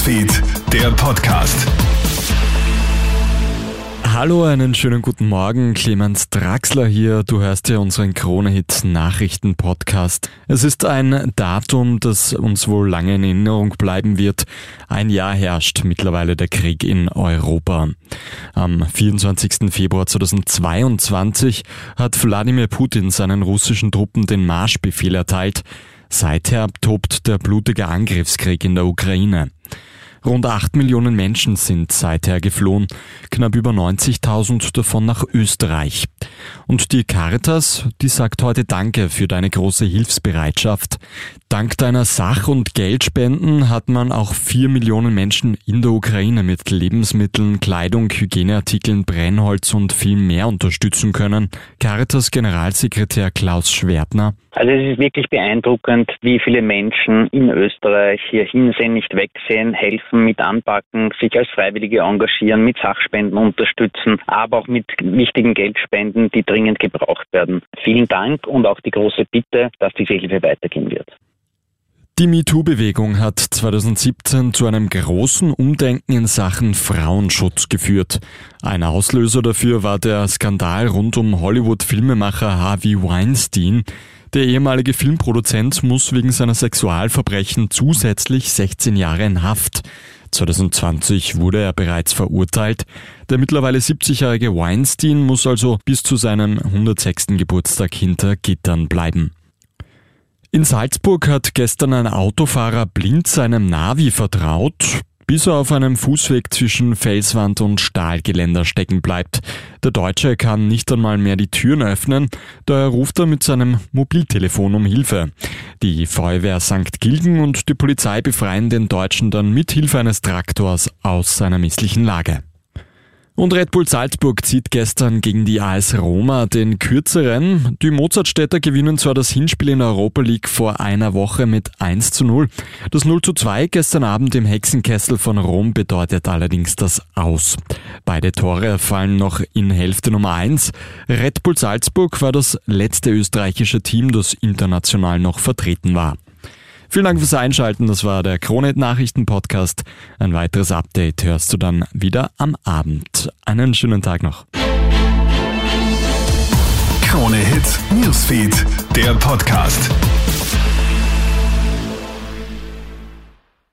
Newsfeed, der Podcast. Hallo, einen schönen guten Morgen. Clemens Draxler hier. Du hörst ja unseren Krone-Hit Nachrichten-Podcast. Es ist ein Datum, das uns wohl lange in Erinnerung bleiben wird. Ein Jahr herrscht mittlerweile der Krieg in Europa. Am 24. Februar 2022 hat Wladimir Putin seinen russischen Truppen den Marschbefehl erteilt. Seither tobt der blutige Angriffskrieg in der Ukraine. Rund 8 Millionen Menschen sind seither geflohen, knapp über 90.000 davon nach Österreich. Und die Caritas, die sagt heute Danke für deine große Hilfsbereitschaft. Dank deiner Sach- und Geldspenden hat man auch 4 Millionen Menschen in der Ukraine mit Lebensmitteln, Kleidung, Hygieneartikeln, Brennholz und viel mehr unterstützen können. Caritas Generalsekretär Klaus Schwertner. Also es ist wirklich beeindruckend, wie viele Menschen in Österreich hier hinsehen, nicht wegsehen, helfen, mit anpacken, sich als Freiwillige engagieren, mit Sachspenden unterstützen, aber auch mit wichtigen Geldspenden, die dringend gebraucht werden. Vielen Dank und auch die große Bitte, dass diese Hilfe weitergehen wird. Die MeToo-Bewegung hat 2017 zu einem großen Umdenken in Sachen Frauenschutz geführt. Ein Auslöser dafür war der Skandal rund um Hollywood-Filmemacher Harvey Weinstein. Der ehemalige Filmproduzent muss wegen seiner Sexualverbrechen zusätzlich 16 Jahre in Haft. 2020 wurde er bereits verurteilt. Der mittlerweile 70-jährige Weinstein muss also bis zu seinem 106. Geburtstag hinter Gittern bleiben. In Salzburg hat gestern ein Autofahrer blind seinem Navi vertraut, bis er auf einem Fußweg zwischen Felswand und Stahlgeländer stecken bleibt. Der Deutsche kann nicht einmal mehr die Türen öffnen, daher ruft er mit seinem Mobiltelefon um Hilfe. Die Feuerwehr St. Gilgen und die Polizei befreien den Deutschen dann mit Hilfe eines Traktors aus seiner misslichen Lage. Und Red Bull Salzburg zieht gestern gegen die AS Roma den kürzeren. Die Mozartstädter gewinnen zwar das Hinspiel in Europa League vor einer Woche mit 1 zu 0. Das 0 zu 2 gestern Abend im Hexenkessel von Rom bedeutet allerdings das Aus. Beide Tore fallen noch in Hälfte Nummer 1. Red Bull Salzburg war das letzte österreichische Team, das international noch vertreten war. Vielen Dank fürs Einschalten. Das war der Kronet Nachrichten Podcast. Ein weiteres Update hörst du dann wieder am Abend. Einen schönen Tag noch. Krone Hits, Newsfeed, der Podcast.